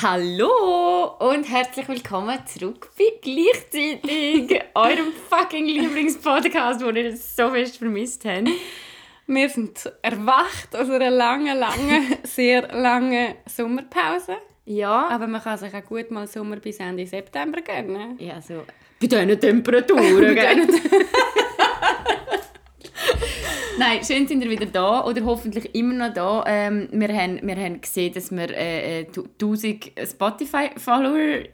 Hallo und herzlich willkommen zurück bei Gleichzeitig, eurem fucking Lieblingspodcast, den ihr so fest vermisst habt. Wir sind erwacht aus einer langen, langen, sehr langen Sommerpause. Ja. Aber man kann sich auch gut mal Sommer bis Ende September gönnen. Ja, so. Bei diesen Temperaturen, gell? Nein, schön sind ihr wieder da oder hoffentlich immer noch da. Ähm, wir, haben, wir haben gesehen, dass wir äh, 1000 Spotify-Follower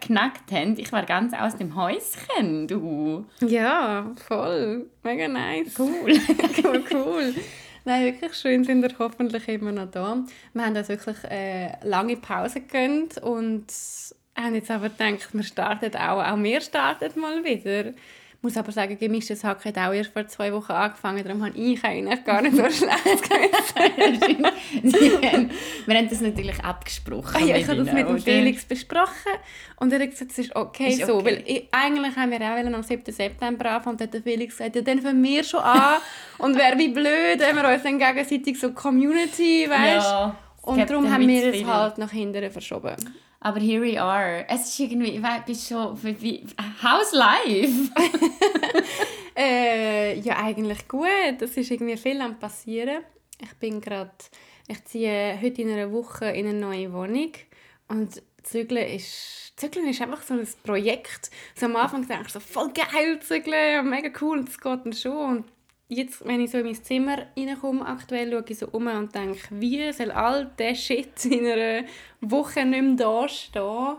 knackt haben. Ich war ganz aus dem Häuschen, du. Ja, voll. Mega nice. Cool. cool, cool. Nein, wirklich schön sind ihr hoffentlich immer noch da. Wir haben uns wirklich äh, lange Pause gegönnt und haben jetzt aber gedacht, wir starten auch, auch wir starten mal wieder. Ich muss aber sagen, gemischtes Hack hat auch erst vor zwei Wochen angefangen, darum habe ich eigentlich gar nicht so schlecht haben, Wir haben das natürlich abgesprochen. Ja, ich habe das mit dem Felix besprochen und er hat gesagt, es ist okay, ist okay. so. Weil ich, eigentlich haben wir auch am 7. September anfangen und hat der Felix gesagt, ja, dann fangen wir schon an und wäre wie blöd, wenn wir uns dann gegenseitig so Community, weißt ja, Und darum haben wir es halt nach hinten verschoben. Aber here we are. Es ist irgendwie, ich weiß, schon, wie, how's life? äh, ja, eigentlich gut. Es ist irgendwie viel am passieren. Ich bin gerade, ich ziehe heute in einer Woche in eine neue Wohnung und Zügeln ist, Zügeln ist einfach so ein Projekt. So am Anfang denke ich so, voll geil Zügeln, mega cool, und das geht dann schon. Und jetzt, wenn ich so in mein Zimmer reinkomme, aktuell schaue ich so um und denke, wie soll all der Shit in einer Woche nicht mehr da stehen?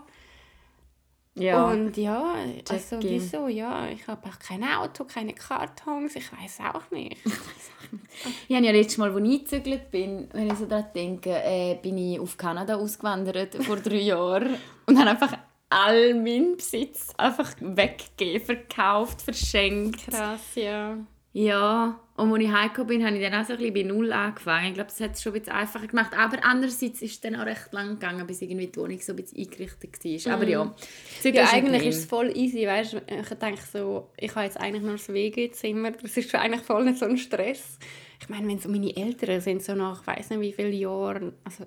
Ja. Und ja, also wieso? Ja, ich habe auch kein Auto, keine Kartons, ich weiß auch nicht. ich habe ja letztes Mal, als ich eingezügelt bin, wenn ich so daran denke, äh, bin ich auf Kanada ausgewandert vor drei Jahren und habe einfach all meinen Besitz einfach weggegeben, verkauft, verschenkt. Krass, ja. Ja, und als ich heimgekommen bin, habe ich dann auch so ein bisschen bei Null angefangen. Ich glaube, das hat es schon ein bisschen einfacher gemacht. Aber andererseits ist es dann auch recht lang gegangen, bis irgendwie die Wohnung so ein bisschen eingerichtet war. Aber ja, ja eigentlich ist es voll easy. Weißt? Ich denke so, ich habe jetzt eigentlich nur das WG-Zimmer. Das ist eigentlich voll nicht so ein Stress. Ich meine, wenn so meine Eltern sind, so nach, ich weiß nicht wie viele Jahren, also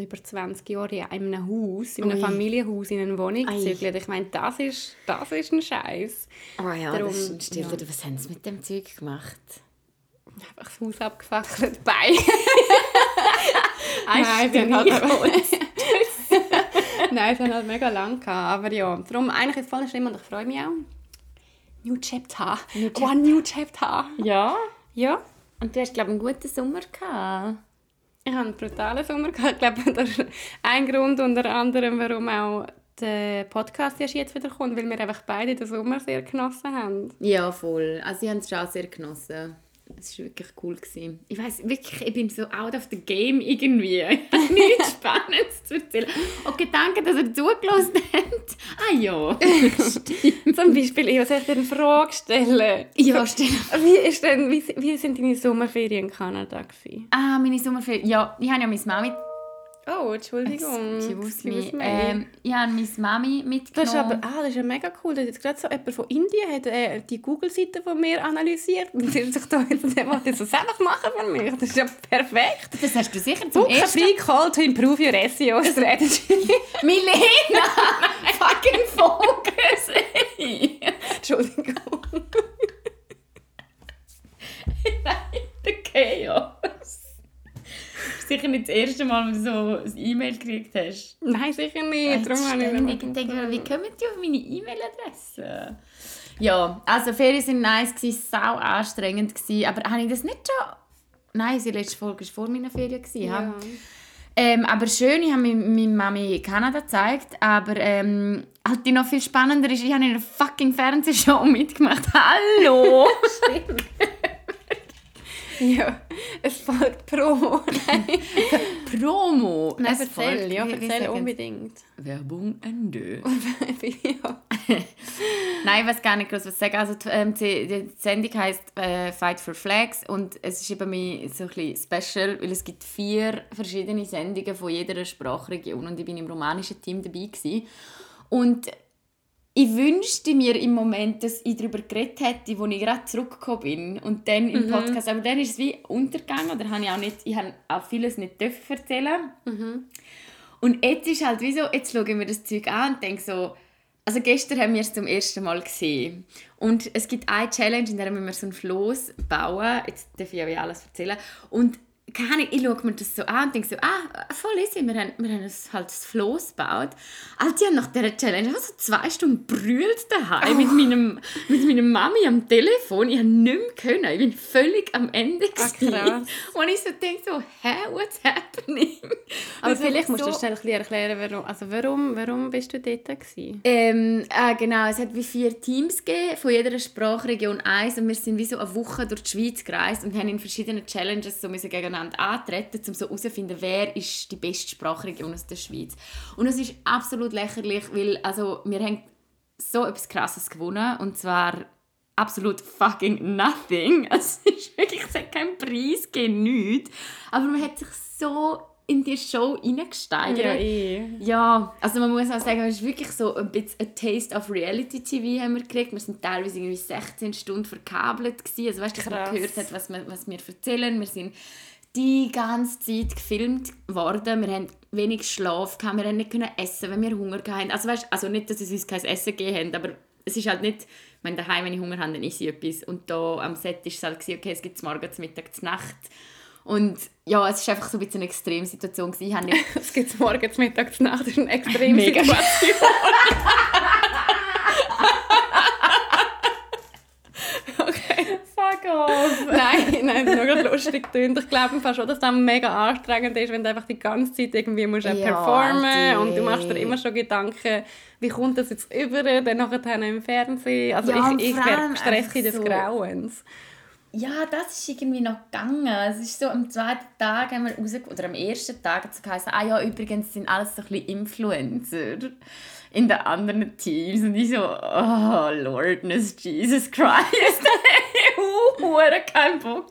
über 20 Jahre in einem Haus, in einem Ui. Familienhaus, in einer Wohnung gezügelt. Ich meine, das ist, das ist ein Scheiß. Oh ja, Darum, das stimmt. Ja. Was haben sie mit dem Zeug gemacht? Einfach das Haus abgefackelt, bei. Nein, sie haben halt Nein, sie haben halt mega lang gehabt. Aber ja, darum eigentlich ist es voll schlimm und ich freue mich auch. New Chapter. New Chapter. One New Chapter. Ja? Ja. Und du hast, glaube ich, einen guten Sommer gehabt. Ich habe einen brutalen Sommer gehabt. Ich glaube, das ist ein Grund unter anderem, warum auch der Podcast erst jetzt wieder kommt, weil wir einfach beide den Sommer sehr genossen haben. Ja, voll. Also ich habe es schon sehr genossen. Es war wirklich cool. Gewesen. Ich weiß wirklich, ich bin so out of the game irgendwie. Ich habe nichts Spannendes zu erzählen. Okay, danke, dass ihr zugelassen habt. Ah ja, Zum Beispiel, ich soll dir eine Frage stellen. Ja, stell. Wie, ist denn, wie, wie sind deine Sommerferien in Kanada? Gewesen? Ah, meine Sommerferien? Ja, ich habe ja meine Mami Oh, Entschuldigung. Excuse me. Ähm, ich habe meine Mami mitgenommen. Das ist aber ah, das ist ja mega cool. Das jetzt gerade so jemand von Indien hat äh, die Google-Seite von mir analysiert und sie sich da jetzt das einfach machen für mich. Das ist ja perfekt. Das hast du sicher zum Book ersten... free call to improve your SEO strategy. Milena! fucking focus! Entschuldigung. Nein, der Chaos sicher nicht das erste Mal, dass du so ein E-Mail gekriegt hast. Nein, sicher nicht. Darum habe ich nicht denke, wie kommen die auf meine E-Mail-Adresse? Ja, also Ferien waren nice, sau anstrengend. Gewesen, aber habe ich das nicht schon... Nein, die letzte Folge war vor meiner Ferien. Gewesen, ja. Ähm, aber schön, ich habe meine Mami Kanada gezeigt, aber ähm, halt die noch viel spannender ist, ich habe in einer fucking Fernsehshow mitgemacht. Hallo! Stimmt. Ja, es folgt Promo. Promo? Nein, es erzähl, folgt, ja, erzähl unbedingt. Werbung Ende. ja. Nein, ich weiß gar nicht groß was sagen. Also die, ähm, die, die Sendung heisst äh, Fight for Flags und es ist eben mir so ein bisschen special, weil es gibt vier verschiedene Sendungen von jeder Sprachregion und ich bin im romanischen Team dabei gewesen. Und ich wünschte mir im Moment, dass ich darüber geredet hätte, als ich gerade zurückgekommen bin und dann im mhm. Podcast. Aber dann ist es wie untergegangen oder habe ich auch nicht, ich habe auch vieles nicht erzählen. Mhm. Und jetzt ist halt wie so, jetzt schauen wir das Zeug an und denke so, also gestern haben wir es zum ersten Mal gesehen. Und es gibt eine Challenge, in der wir so ein Floß bauen. Jetzt darf ich ja alles erzählen. Und keine Ahnung, ich schaue mir das so an und denke so, ah, voll easy, wir haben, wir haben halt das Floß gebaut. Also die haben nach dieser Challenge einfach so zwei Stunden brüllt daheim oh. mit, meinem, mit meiner Mami am Telefon. Ich habe nicht mehr können. Ich bin völlig am Ende. Ah, krass. Und ich so denke so, hä, what's happening? Aber also vielleicht musst so, du schnell erklären, warum, also warum, warum bist du dort gewesen? Ähm, äh, genau, es hat wie vier Teams gegeben, von jeder Sprachregion eins und wir sind wie so eine Woche durch die Schweiz gereist und haben in verschiedenen Challenges so müssen gegeneinander gegeneinander antreten, um so herauszufinden, wer ist die beste Sprachregion aus der Schweiz. Und es ist absolut lächerlich, weil also, wir haben so etwas Krasses gewonnen und zwar absolut fucking nothing. Es ist wirklich, es hat keinen Preis nichts. Aber man hat sich so in die Show hineingesteigert. Ja, eh. ja, also man muss auch sagen, es ist wirklich so ein bisschen ein Taste of Reality TV haben wir gekriegt. Wir sind teilweise irgendwie 16 Stunden verkabelt gewesen. Also weißt du, dass man gehört hat, was wir, was wir erzählen. Wir sind die ganze Zeit gefilmt worden. Wir hatten wenig Schlaf, gehabt, wir konnten nicht essen, wenn wir Hunger hatten. Also, weißt, also nicht, dass es uns kein Essen gegeben hat, aber es ist halt nicht, ich meine, daheim, wenn ich Hunger habe, dann esse ich etwas. Und da am Set war es halt, okay, es gibt es morgens, Mittag, Nacht. Und ja, es war einfach so ein bisschen eine Extremsituation. Ich habe nicht... es gibt es morgens, Mittag, Nacht, das ist eine Extremsituation. off. nein, nein, das ist nur gerade lustig klingt. Ich glaube fast schon, dass das mega anstrengend ist, wenn du einfach die ganze Zeit irgendwie musst ja, performen und du machst dir immer schon Gedanken, wie kommt das jetzt über, dann nachher im Fernsehen. Also ja, ich, ich werde gestresst des so. Grauens. Ja, das ist irgendwie noch gegangen. Es ist so, am zweiten Tag haben wir raus, oder am ersten Tag hat es geheißen, ah ja, übrigens sind alles so ein bisschen Influencer in den anderen Teams. Und ich so, oh, Lordness, Jesus Christ. Hure keinen Bock,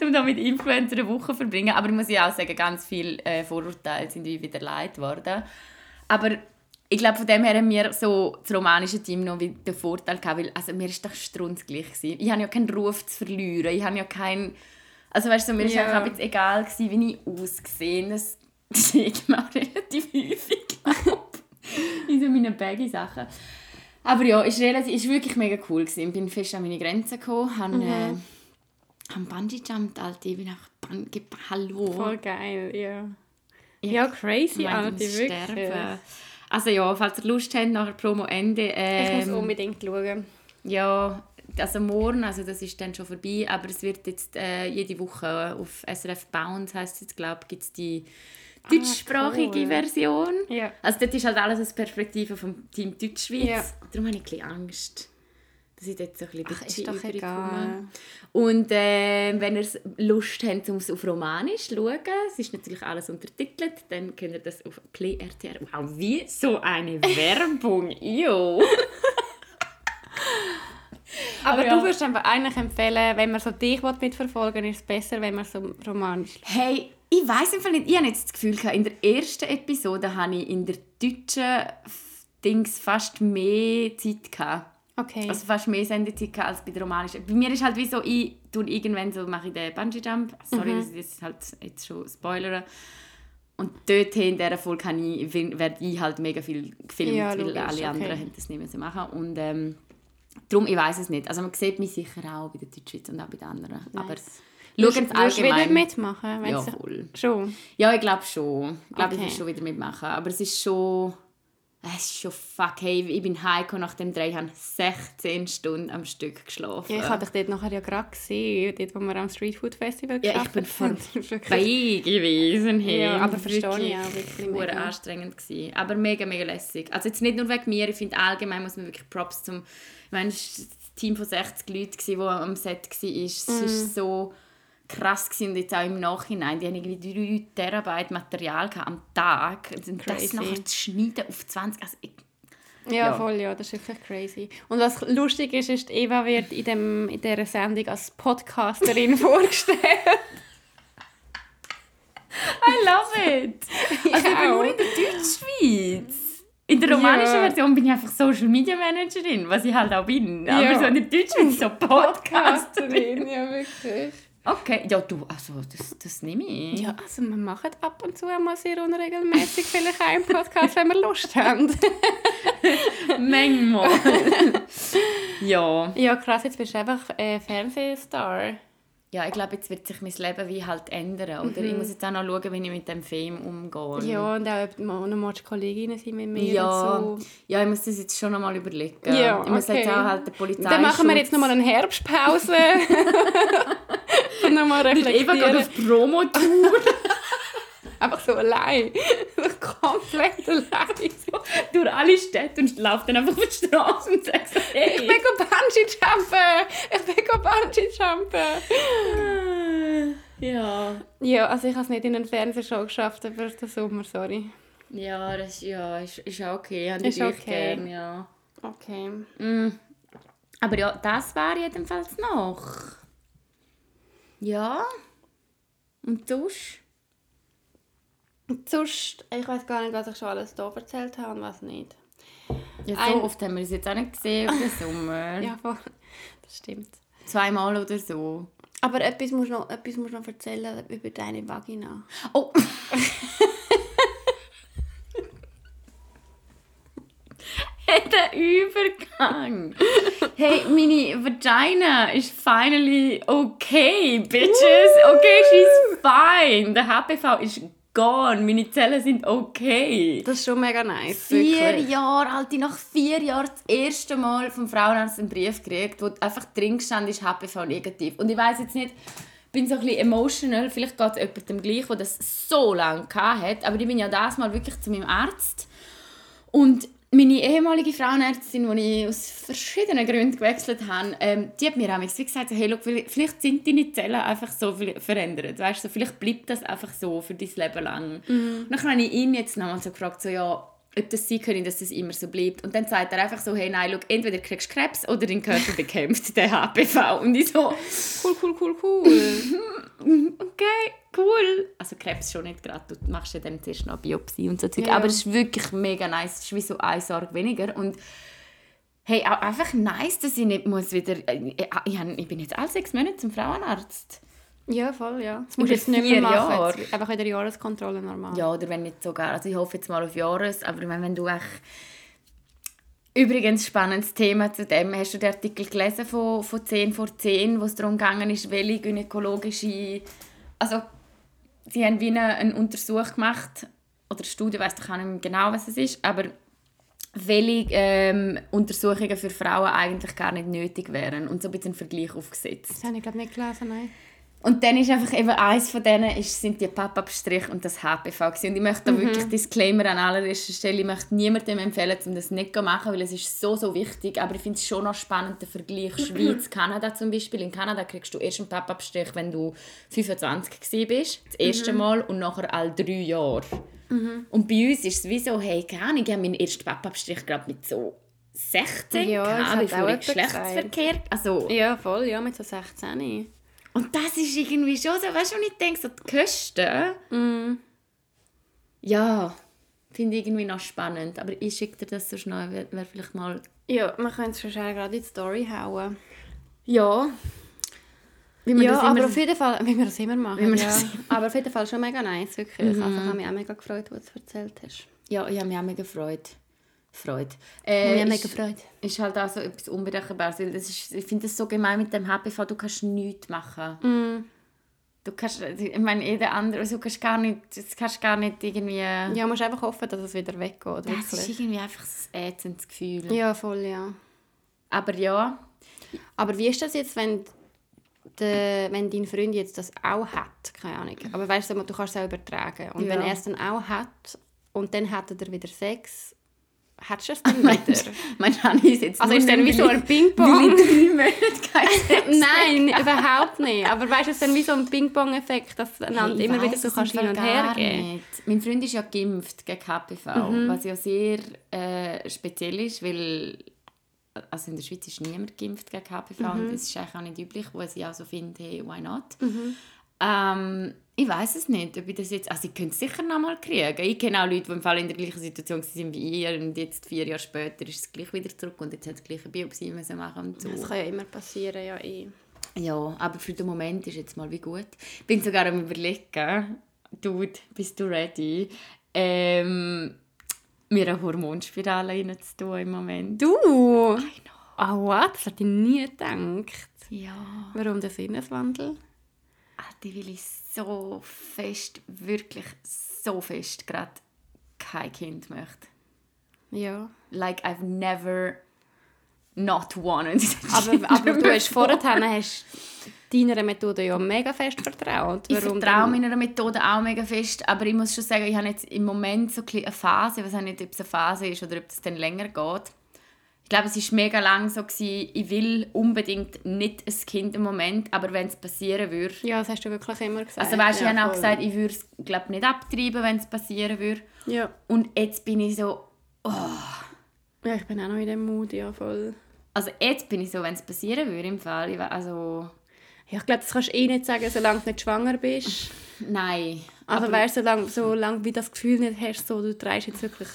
um da mit Influencer eine Woche zu verbringen. Aber ich muss ja auch sagen, ganz viele äh, Vorurteile sind wieder leid worden. Aber ich glaube, von dem her haben wir so das romanische Team noch den Vorteil gehabt, weil also, mir ist doch strunzgleich gewesen. Ich habe ja keinen Ruf zu verlieren. Ich habe ja keinen... Also weißt du, mir ja. ist auch ein bisschen egal gewesen, wie ich ausgesehen Das sieht man auch relativ häufig, glaube ich. In so meinen Baggy-Sachen. Aber ja, es war wirklich mega cool. Gewesen. Ich bin fest an meine Grenzen gekommen, habe mhm. äh, hab Bungee jumped, Alter. Ich bin einfach Bun Hallo. Voll geil, ja. Ja, crazy, Alter, wirklich. Sterben. Also ja, falls ihr Lust habt, nachher Promo Ende. Ähm, ich muss ähm, unbedingt schauen. Ja, also morgen, also das ist dann schon vorbei, aber es wird jetzt äh, jede Woche auf SRF Bounce, heisst es jetzt, glaube ich, gibt es die deutschsprachige ah, cool. Version. Ja. Also dort ist halt alles aus Perspektive vom Team Deutschschweiz. Ja. Darum habe ich ein bisschen Angst, dass ich dort so ein bisschen Ach, ist. Und äh, wenn ihr Lust habt, um es auf Romanisch zu schauen, es ist natürlich alles untertitelt, dann könnt ihr das auf Play RTR... Wow, wie so eine Werbung! Jo! Aber, Aber ja. du würdest einfach eigentlich empfehlen, wenn man so dich mitverfolgen will, ist es besser, wenn man so romanisch Hey, ich weiß einfach nicht, ich habe jetzt das Gefühl, in der ersten Episode hatte ich in der deutschen Dings fast mehr Zeit. Gehabt. Okay. Also fast mehr Sendezeit als bei der romanischen. Bei mir ist halt wie so, ich tue irgendwann so, mache ich den Bungee-Jump. Sorry, mhm. das halt jetzt schon spoilere. Und dort in dieser Folge ich, werde ich halt mega viel gefilmt, ja, weil alle anderen okay. das nicht mehr so machen. Und ähm, darum, ich weiß es nicht. Also man sieht mich sicher auch bei der Deutschschweiz und auch bei den anderen. Nice. Aber Schauen Sie allgemein. wieder mitmachen? Ja, voll. Schon? Ja, ich glaube schon. Ich glaube, okay. ich will schon wieder mitmachen. Aber es ist schon... Es ist schon fuck, hey, ich bin heimgekommen nach dem Dreh, habe 16 Stunden am Stück geschlafen. Ja, ich habe dich dort nachher ja gerade gesehen, dort, wo wir am Street Food Festival Ja, ich bin vorbei gewesen. Hey. Ja, aber verstehe ich auch wirklich. War anstrengend gewesen. Aber mega, mega lässig. Also jetzt nicht nur wegen mir, ich finde allgemein muss man wirklich Props zum... Ich meine, es war ein Team von 60 Leuten, die am Set war. Es mm. ist so krass gewesen. und jetzt auch im Nachhinein, die haben irgendwie 3 Terabyte Material am Tag und das nachher zu schneiden auf 20, also ich, ja, ja, voll, ja, das ist wirklich crazy. Und was lustig ist, ist, Eva wird in, dem, in dieser Sendung als Podcasterin vorgestellt. I love it! Also ich bin nur in der Deutschschweiz. In der romanischen ja. Version bin ich einfach Social Media Managerin, was ich halt auch bin. Aber so in der Deutschen bin ich so Podcasterin. ja, wirklich. Okay, ja du, also das, das nehme ich. Ja, also wir machen ab und zu einmal sehr unregelmäßig vielleicht im Podcast, wenn wir Lust haben. Manchmal. ja. Ja, krass, jetzt bist du einfach äh, Fernsehstar. Ja, ich glaube, jetzt wird sich mein Leben wie halt ändern. Oder ich muss jetzt auch noch schauen, wie ich mit dem Film umgehe. Ja, und auch, ob noch mal Kolleginnen sind mit mir ja. und so. Ja, ich muss das jetzt schon noch mal überlegen. Ja, ich muss okay. jetzt auch halt der Polizei Dann machen wir jetzt noch mal eine Herbstpause. und noch mal Eva geht reflektieren. auf Promotour. Einfach so allein. Komplett allein. So. durch alle Städte und läuft dann einfach auf die Straße und sagt so, hey. Ich bin go Bungee-Jumpen! Ich bin go Bungee-Jumpen! Ja. Ja, also ich habe es nicht in eine Fernsehshow geschafft, aber den Sommer, sorry. Ja, das ja, ist, ist auch okay. Habe Ist ich okay. gern, ja. Okay. Mm. Aber ja, das war jedenfalls noch. Ja. Und sonst? Und sonst, ich weiß gar nicht, was ich schon alles hier erzählt habe und was nicht. Ja, so Ein- oft haben wir es jetzt auch nicht gesehen über den Sommer. Ja, voll. das stimmt. Zweimal oder so. Aber etwas musst du noch, etwas musst noch erzählen über deine Vagina. Oh! hey, der Übergang! Hey, meine Vagina ist finally okay, bitches! Okay, she's fine! Der HPV ist gone, meine Zellen sind okay. Das ist schon mega nice. Vier wirklich. Jahre alt, nach vier Jahren das erste Mal vom Frauenarzt einen Brief gekriegt, wo einfach drin stand, ist HPV negativ. Und ich weiß jetzt nicht, ich bin so ein bisschen emotional, vielleicht geht es jemandem gleich, der das so lange hat, aber ich bin ja das Mal wirklich zu meinem Arzt und meine ehemalige Frauenärztin, die ich aus verschiedenen Gründen gewechselt habe, ähm, die hat mir auch gesagt, hey, look, vielleicht sind deine Zellen einfach so verändert. Weißt, so, vielleicht bleibt das einfach so für dein Leben lang. Und dann habe ich ihn jetzt nochmal so gefragt, so, ja, ob das sein könnte, dass das immer so bleibt. Und dann sagt er einfach so, hey, nein, look, entweder kriegst du Krebs oder dein Körper bekämpft den HPV. Und ich so, Cool, cool, cool, cool. okay, cool. Also Krebs schon nicht gerade, du machst ja dann zuerst noch Biopsie und so Zeug. Ja. Aber es ist wirklich mega nice, es ist wie so eine Sorge weniger. Und hey, auch einfach nice, dass ich nicht muss wieder... äh, Ich, ich, ich bin jetzt alle sechs Monate zum Frauenarzt. ja, voll, ja. Das musst du jetzt nicht mehr machen. Jahre. Jetzt Einfach wieder Jahreskontrolle normal. Ja, oder wenn nicht sogar. Also ich hoffe jetzt mal auf Jahres, aber ich meine, wenn du echt... Übrigens, spannendes Thema zu dem. Hast du den Artikel gelesen von, von 10 vor 10, wo es darum gegangen ist, welche gynäkologische... Also, sie haben wie eine, einen Untersuch gemacht, oder eine Studie, ich weiss doch auch nicht genau, was es ist, aber welche ähm, Untersuchungen für Frauen eigentlich gar nicht nötig wären und so ein bisschen einen Vergleich aufgesetzt. Das habe ich glaube nicht gelesen, nein. Und dann ist einfach eben eins von denen ist, sind die Pappabstrich und das HPV gewesen. Und ich möchte da wirklich Disclaimer an allererster Stelle, ich möchte niemandem empfehlen, um das nicht zu machen, weil es ist so, so wichtig. Aber ich finde es schon noch spannend, der Vergleich Schweiz-Kanada zum Beispiel. In Kanada kriegst du erst einen Pappabstrich, wenn du 25 gewesen bist, das erste Mal, und nachher alle drei Jahre. Und bei uns ist es wie so, hey, keine Ahnung, ich habe meinen ersten Pappabstrich gerade mit so 16 Ja, gehabt, bevor ich Geschlechtsverkehr... Also, Ja, voll, ja, mit so 16. und das ist irgendwie schon so, weißt du, und ich denke, so die Kosten, Mm. ja, finde ich irgendwie noch spannend. Aber ich schicke dir das so schnell, wäre wär vielleicht mal... Ja, man könnte es schon schnell gerade in die Story hauen. Ja. Wie man ja, aber auf jeden Fall, wie wir das immer machen. Ja. das aber auf jeden Fall schon mega nice, wirklich. Also ich habe mich auch mega gefreut, als du es erzählt hast. Ja, ich habe mich auch mega gefreut. Freude. Ich Äh, ist, mega gefreut. ist halt auch so etwas Unberechenbares, das ist, ich finde das so gemein mit dem HPV, du kannst nichts machen. Mm. Du kannst, ich meine, jeder andere, also du kannst gar nicht, das kannst gar nicht irgendwie... Ja, du musst einfach hoffen, dass es wieder weggeht. das ist Wirklich. irgendwie einfach ein ätzendes Gefühl. Ja, voll, ja. Aber ja, Aber wie ist das jetzt, wenn, de, wenn dein Freund jetzt das auch hat? Keine Ahnung. Aber weißt du, du kannst es auch übertragen. Und Ja. wenn er es dann auch hat und dann hat er wieder Sex, hättest du es dann wieder? mein Hanni ist jetzt Also ist dann wie so ein Ping-Pong? Nein, überhaupt nicht. Aber weißt du, es ist dann wie so ein Ping-Pong-Effekt, dass du Hey, ich immer wieder so kannst hin und her gar geben. nicht. Mein Freund ist ja geimpft gegen HPV, Mhm. was ja sehr äh, speziell ist, weil also in der Schweiz ist niemand geimpft gegen HPV Mhm. und das ist eigentlich auch nicht üblich, wo ich auch so finde, hey, why not? Ähm, ich weiß es nicht, ob ich das jetzt, also ich könnte es sicher noch mal kriegen. Ich kenne auch Leute, die im Fall in der gleichen Situation sind wie ihr und jetzt vier Jahre später ist es gleich wieder zurück und jetzt hat es gleich eine Biopsie müssen machen und so. Das kann ja immer passieren, ja eh. Ja, aber für den Moment ist jetzt mal wie gut. Ich bin sogar am überlegen, Dude, bist du ready? Ähm, mir eine Hormonspirale reinzutun im Moment. Du? I know. Oh, what? Das hätte ich nie gedacht. Ja. Warum der Sinneswandel? Ah, die will ich so fest, wirklich so fest gerade kein Kind möchte. Ja. Like I've never not wanted. aber, aber du hast vorher hast deiner Methode ja mega fest vertraut. Warum ich vertraue meiner Methode auch mega fest, aber ich muss schon sagen, ich habe jetzt im Moment so eine Phase, ich weiß nicht, ob es eine Phase ist oder ob es dann länger geht. Ich glaube, es war mega lang so, gewesen, ich will unbedingt nicht ein Kind im Moment, aber wenn es passieren würde... Ja, das hast du wirklich immer gesagt. Also weißt, ja, ich habe auch gesagt, ich würde es glaube nicht abtreiben, wenn es passieren würde. Ja. Und jetzt bin ich so... Oh. Ja, ich bin auch noch in dem Mut, ja, voll. Also jetzt bin ich so, wenn es passieren würde im Fall, ich, also... Ja, ich glaube, das kannst du eh nicht sagen, solange du nicht schwanger bist. Nein. Also aber weißt, solange, solange wie das Gefühl nicht hast, so, du trägst jetzt wirklich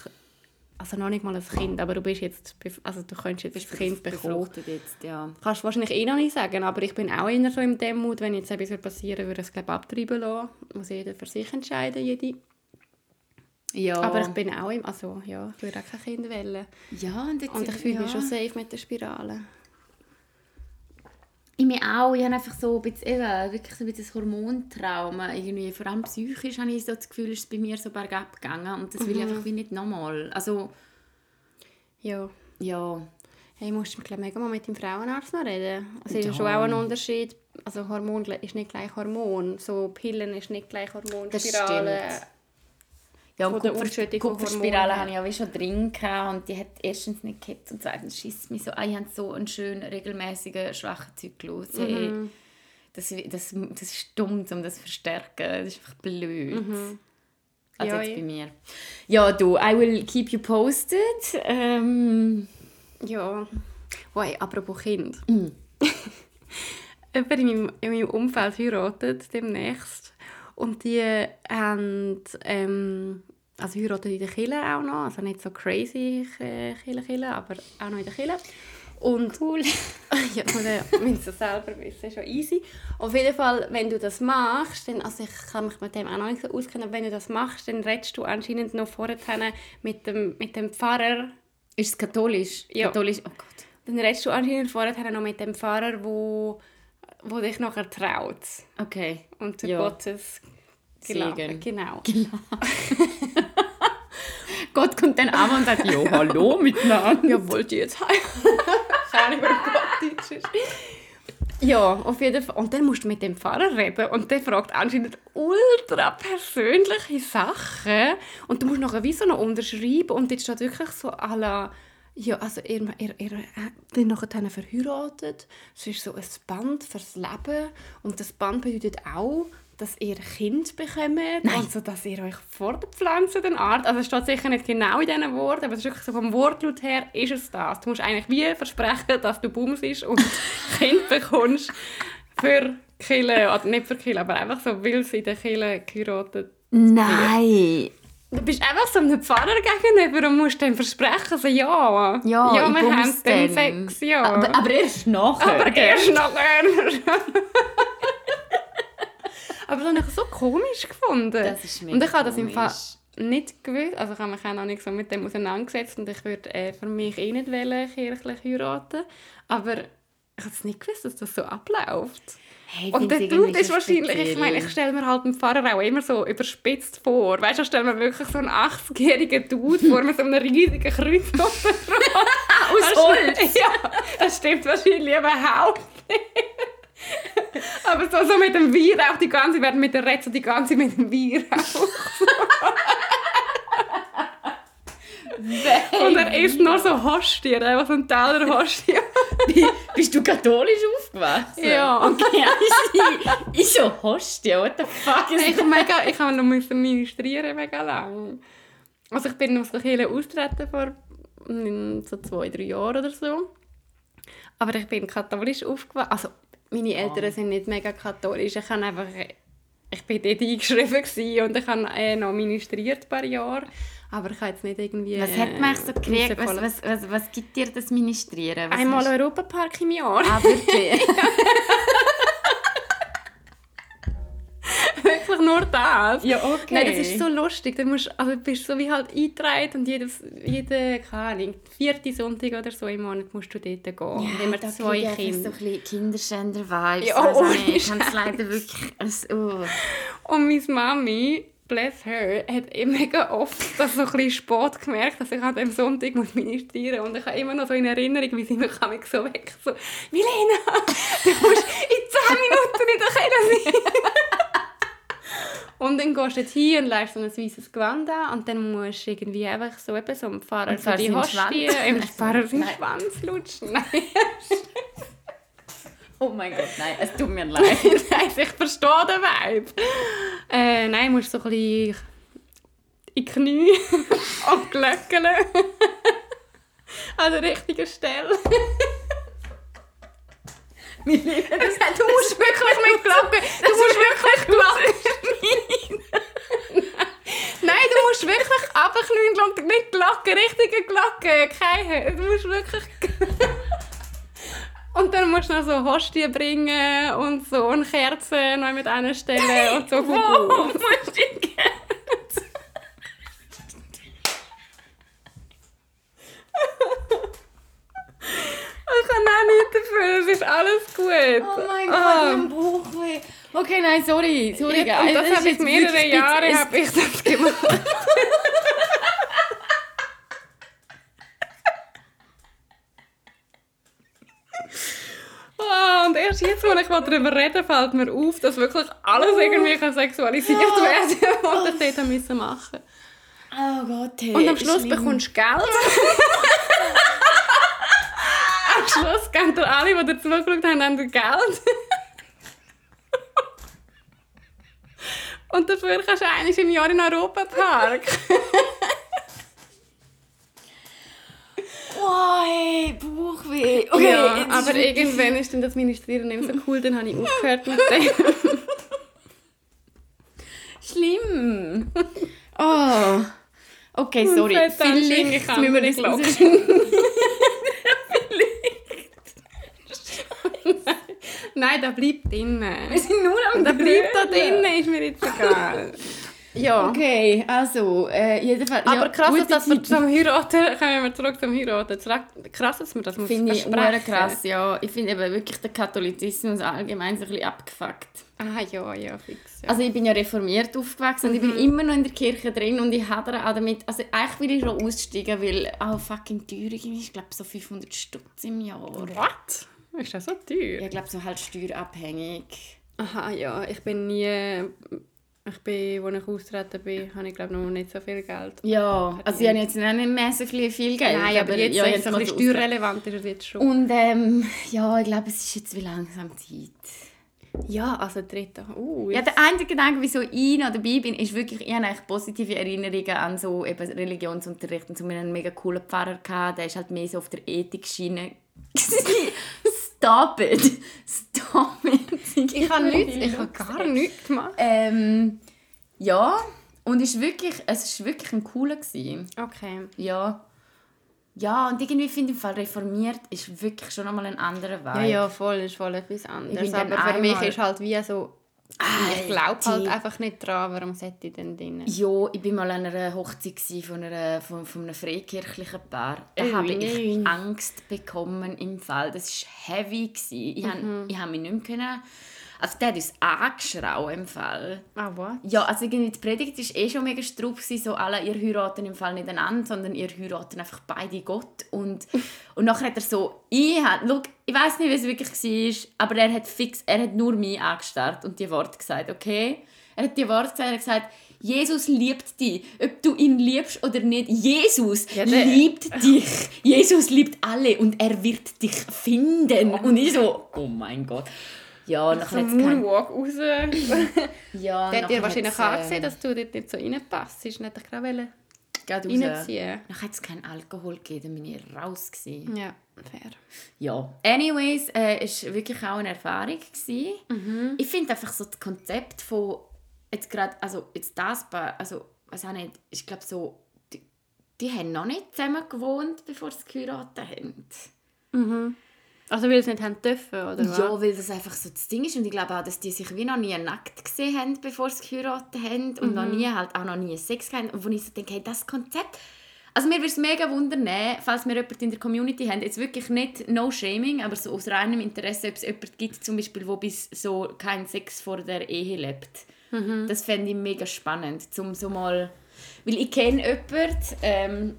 also noch nicht mal ein Kind, aber du bist jetzt, also du könntest jetzt ein Kind bekommen. Jetzt, ja. Kannst du wahrscheinlich eh noch nicht sagen, aber ich bin auch eher so im Demut, wenn jetzt etwas passieren würde, ich es glaube abtreiben lassen. Muss jeder für sich entscheiden, jede. Ja. Aber ich bin auch im, also ja, ich würde auch kein Kind wählen. Ja, und, jetzt und ich fühle ja. mich schon safe mit der Spirale. Ich mir auch. Ich habe einfach so ein bisschen, eben, wirklich so ein bisschen Hormontrauma. Irgendwie, vor allem psychisch habe ich so das Gefühl, ist es bei mir so bergab gegangen. Und das will ich mhm. einfach wie nicht nochmal. Also... Ja. Ja. Hey, musst du mega mal mit dem Frauenarzt noch reden. Also ja. ist schon auch ein Unterschied. Also Hormon ist nicht gleich Hormon. So Pillen ist nicht gleich Hormon. Das. Stimmt. Ja, und Kupfer, Kupferspirale hatte ich auch schon drin und die hat erstens nicht gehabt und zweitens schießt mich so an. Ich habe so einen schönen, regelmäßigen, schwachen Zyklus. Mhm. Das, das, das ist dumm, um das zu verstärken. Das ist einfach blöd. Mhm. Also ja, jetzt bei mir. Ja, du, I will keep you posted. Ähm, ja. Wow, apropos Kind. Mm. Jemand in meinem, in meinem Umfeld heiratet demnächst. Und die haben, ähm, also heiraten in der Kirche auch noch, also nicht so crazy Kirche, Kirche aber auch noch in der Kirche. Und cool. ja, man muss es selber wissen, schon easy. Auf jeden Fall, wenn du das machst, dann, also ich kann mich mit dem auch noch nicht so auskennen, aber wenn du das machst, dann redest du anscheinend noch vorher mit dem, mit dem Pfarrer. Ist es katholisch? Ja. Katholisch, oh Gott. Dann redest du anscheinend vorher noch mit dem Pfarrer, wo wo dich nachher traut. Okay. Und ja. Gottes Segen. Genau. genau. Gott kommt dann an und sagt, ja, hallo miteinander. Ja, wollt ihr jetzt heim? Keine Ahnung, wer Gott ist. Ja, auf jeden Fall. Und dann musst du mit dem Pfarrer reden und der fragt anscheinend ultra persönliche Sachen. Und du musst nachher wie so noch unterschreiben und jetzt steht wirklich so à la ja, also ihr, ihr, ihr äh, nachher verheiratet. Es ist so ein Band fürs Leben. Und das Band bedeutet auch, dass ihr Kind bekommt. Nein. Also, dass ihr euch fortpflanzt in Art. Also, es steht sicher nicht genau in diesen Worten, aber es ist wirklich so vom Wortlaut her ist es das. Du musst eigentlich wie versprechen, dass du Bums bist und Kind bekommst für Kille, oder nicht für Kille, aber einfach so, weil sie der Kille geheiratet Nein! Du bist einfach so einem Pfarrer gegenüber und musst dann versprechen, also ja, ja, ja wir haben dann Sex, ja. Aber, aber erst nachher. Aber erst nachher. aber das habe ich so komisch gefunden. Das ist mega Und ich habe das im Fall nicht gewusst, also ich habe mich auch noch nicht so mit dem auseinandergesetzt und ich würde äh, für mich eh nicht wollen, kirchlich heiraten, aber ich habe es nicht gewusst, dass das so abläuft. Hey, und der Dude ist wahrscheinlich, ich meine, ich stelle mir halt den Pfarrer auch immer so überspitzt vor. Weißt du, ich stelle mir wirklich so einen 80-jährigen Dude vor mit so einem riesigen Kreuz Aus Holz? Ja, das stimmt wahrscheinlich überhaupt nicht. Aber so, so mit dem Weihrauch die ganze Zeit, mit der Rätsel die ganze mit dem Weihrauch. Und er isst nur so Hostien, einfach so ein Teller Hostien. Bist du katholisch aufgewachsen? Ja. Okay, ich, ich so Hostien, what the fuck is ich, mega, ich habe noch ministrieren mega lang. Also ich bin aus der Kirche austreten vor so zwei, drei Jahren oder so. Aber ich bin katholisch aufgewachsen. Also meine Eltern oh. sind nicht mega katholisch. Ich habe einfach ich war dort eingeschrieben und ich habe äh, noch ministriert ein paar Jahre. Aber ich habe jetzt nicht irgendwie... Was hat äh, man so gekriegt? Was, was, was, was, gibt dir das Ministrieren? Was Einmal hast... Europapark im Jahr. Ah, wirklich? wirklich nur das. Ja, okay. Nein, das ist so lustig. Du musst, also bist so wie halt eingetragen und jeden, jede, keine Ahnung, vierte Sonntag oder so im Monat musst du dort gehen. Ja, und immer da zwei Kinder. so ein bisschen Kinderschänder-Vibes. Ja, also, oh, also, ich kann es leider wirklich... Also, oh. Und meine Mami bless her, hat eh mega oft das so ein bisschen spät gemerkt, dass ich an dem Sonntag muss ministrieren und ich habe immer noch so in Erinnerung, wie sie mich so weg so «Milena, du musst in 10 Minuten in der Kirche sein!» Und dann gehst du jetzt hier und leist so ein weißes Gewand an und dann musst du irgendwie einfach so eben so Pfarrer Und für die Hostie Schwanz. im Pfarrer seinen. Schwanz lutschen. Nein, oh mein Gott, nein, es tut mir leid. nein, ich verstehe den Vibe. Äh, nein, musst so ein bisschen in die Knie und glöckeln. An der richtigen Stelle. du musst wirklich mit Glocken. Du musst wirklich Glocken Nein, du musst wirklich runterknien und nicht Glocken, richtige Glocken. Keine. Du musst wirklich. Und dann musst du noch so Hostien bringen und so eine Kerze noch mit einer Stelle und so. Wo musst du gehen? Ich kann auch nichts dafür, es ist alles gut. Oh mein. Gott, ich habe einen Bauchweh. Okay, nein, sorry. sorry Ja, und das ist habe ich mehrere Jahre habe ich das gemacht. Ah, und erst jetzt, wo ich mal darüber rede, fällt mir auf, dass wirklich alles irgendwie kann sexualisiert Ja. werden kann, was ich dort müssen machen Oh Gott, hey, Und am Schluss schlimm. bekommst du Geld. am Schluss geben dir alle, die dir zugeschaut haben, haben dir Geld. Und dafür kannst du eigentlich im Jahr in den Europapark. Oh, hey, Bauchweh. Okay, ja, aber irgendwann ist dann das Ministrieren nicht so cool, dann habe ich aufgehört mit dem. Schlimm. Oh. Okay, sorry. Vielleicht müssen wir mir das nicht rausschneiden. Nein, der bleibt drinnen. Wir sind nur am Der bleibt da drinnen, ist mir jetzt egal. Ja. Okay, also, äh, jedenfalls... Aber ja, krass, gute dass wir Zeit. zum Heiraten, kommen wir zurück zum Heiraten. Krass, dass wir das muss Finde ich sehr krass, ja. Ich finde eben wirklich den Katholizismus allgemein so ein bisschen abgefuckt. Ah, ja, ja, fix. Ja. Also ich bin ja reformiert aufgewachsen und ich bin immer noch in der Kirche drin und ich hadere auch damit, also eigentlich will ich schon aussteigen, weil auch fucking teuer ist, ich glaube so 500 Stutz im Jahr. What? Ist das so teuer? Ja, ich glaube so halt steuerabhängig. Aha, ja, ich bin nie... Ich bin, als ich austreten bin, habe ich glaube noch nicht so viel Geld. Ja, also ich habe jetzt nicht mehr so viel viel Geld. Nein, aber jetzt, ja, wenn es ein bisschen steuerrelevant ist, ist es jetzt schon. Und ähm, ja, ich glaube, es ist jetzt wie langsam Zeit. Ja, also dritte. Uh, Ja, der einzige Gedanke, wieso ich noch dabei bin, ist wirklich, ich habe eigentlich positive Erinnerungen an so eben Religionsunterricht. Und so einen mega coolen Pfarrer gehabt, der ist halt mehr so auf der Ethik-Schiene. Stop it! Stop it! ich habe nichts, ich habe gar nichts gemacht. Ähm, ja, und ist wirklich, es ist wirklich ein cooler gewesen. Okay. Ja. Ja, und irgendwie finde ich, im Fall reformiert ist wirklich schon nochmal ein anderer Vibe. Ja, ja, voll, ist voll etwas anderes. Aber für mich ist halt wie so... ich glaube halt einfach nicht dran, warum sollte ich denn drin? Ja, ich war mal an einer Hochzeit von, einer, von, von einem freikirchlichen Paar. Da Oh, habe ich. Angst bekommen im Fall. Das war heavy. Ich, mhm. ich habe mich nicht mehr können... Also der hat uns angeschraubt im Fall. Ah, was? Ja, also irgendwie die Predigt war eh schon mega gewesen, so alle, ihr heiraten im Fall nicht einander, sondern ihr heiraten einfach beide Gott. Und, und nachher hat er so, ich, hab- schau, ich weiß nicht, wie es wirklich war, aber er hat fix, er hat nur mich angestarrt und die Worte gesagt, okay? Er hat die Worte gesagt, er hat gesagt, Jesus liebt dich, ob du ihn liebst oder nicht. Jesus Ja, liebt dich. Jesus liebt alle und er wird dich finden. Und ich so, oh mein Gott. Ja, So nachher ein hat's kein- Moonwalk raus. Der ja, hat dir wahrscheinlich auch äh, gesehen, dass du dort nicht so reinpasst. Ist nicht ich gerade Gerade raus. reinziehen. Dann hat es keinen Alkohol gegeben, dann bin ich raus. Gewesen. Ja, fair. Ja. Anyways, äh, es war wirklich auch eine Erfahrung. Gewesen. Mhm. Ich finde einfach so das Konzept von, jetzt gerade, also jetzt das, also, weiß auch nicht, ich glaube so, die, die haben noch nicht zusammen gewohnt, bevor sie geheiratet haben. Mhm. Also weil sie nicht haben dürfen, oder was? Ja, weil das einfach so das Ding ist und ich glaube auch, dass die sich wie noch nie nackt gesehen haben, bevor sie geheiratet haben und noch Mhm. nie halt auch noch nie Sex hatten und wo ich so denke, hey, das Konzept, also mir würde es mega wundern, falls wir jemanden in der Community haben, jetzt wirklich nicht no shaming, aber so aus reinem Interesse, ob es jemanden gibt, zum Beispiel, wo bis so keinen Sex vor der Ehe lebt. Mhm. Das fände ich mega spannend, zum so mal, weil ich kenne jemanden, ähm,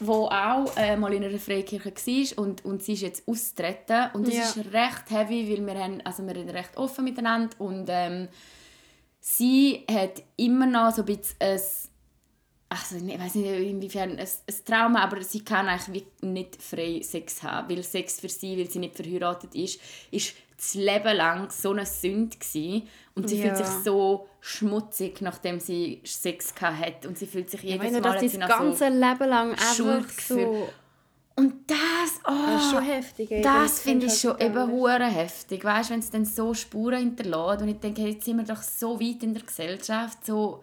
wo auch äh, mal in einer Freikirche war und, und sie ist jetzt austreten und es Ja. ist recht heavy, weil wir, haben, also wir reden recht offen miteinander und ähm, sie hat immer noch so ein bisschen ein, also ich weiß nicht inwiefern ein, ein Trauma, aber sie kann eigentlich nicht frei Sex haben, weil Sex für sie, weil sie nicht verheiratet ist, ist das Leben lang so eine Sünde gewesen. und sie fühlt Ja. sich so schmutzig, nachdem sie Sex hat und sie fühlt sich jedes du Mal das sie noch so ganze Leben lang Schuldgefühl. so... und das, oh, Das ist schon heftig. ey. das finde ich ist schon halt eben hure heftig, weißt, wenn es dann so Spuren hinterlässt und ich denke, jetzt sind wir doch so weit in der Gesellschaft, so,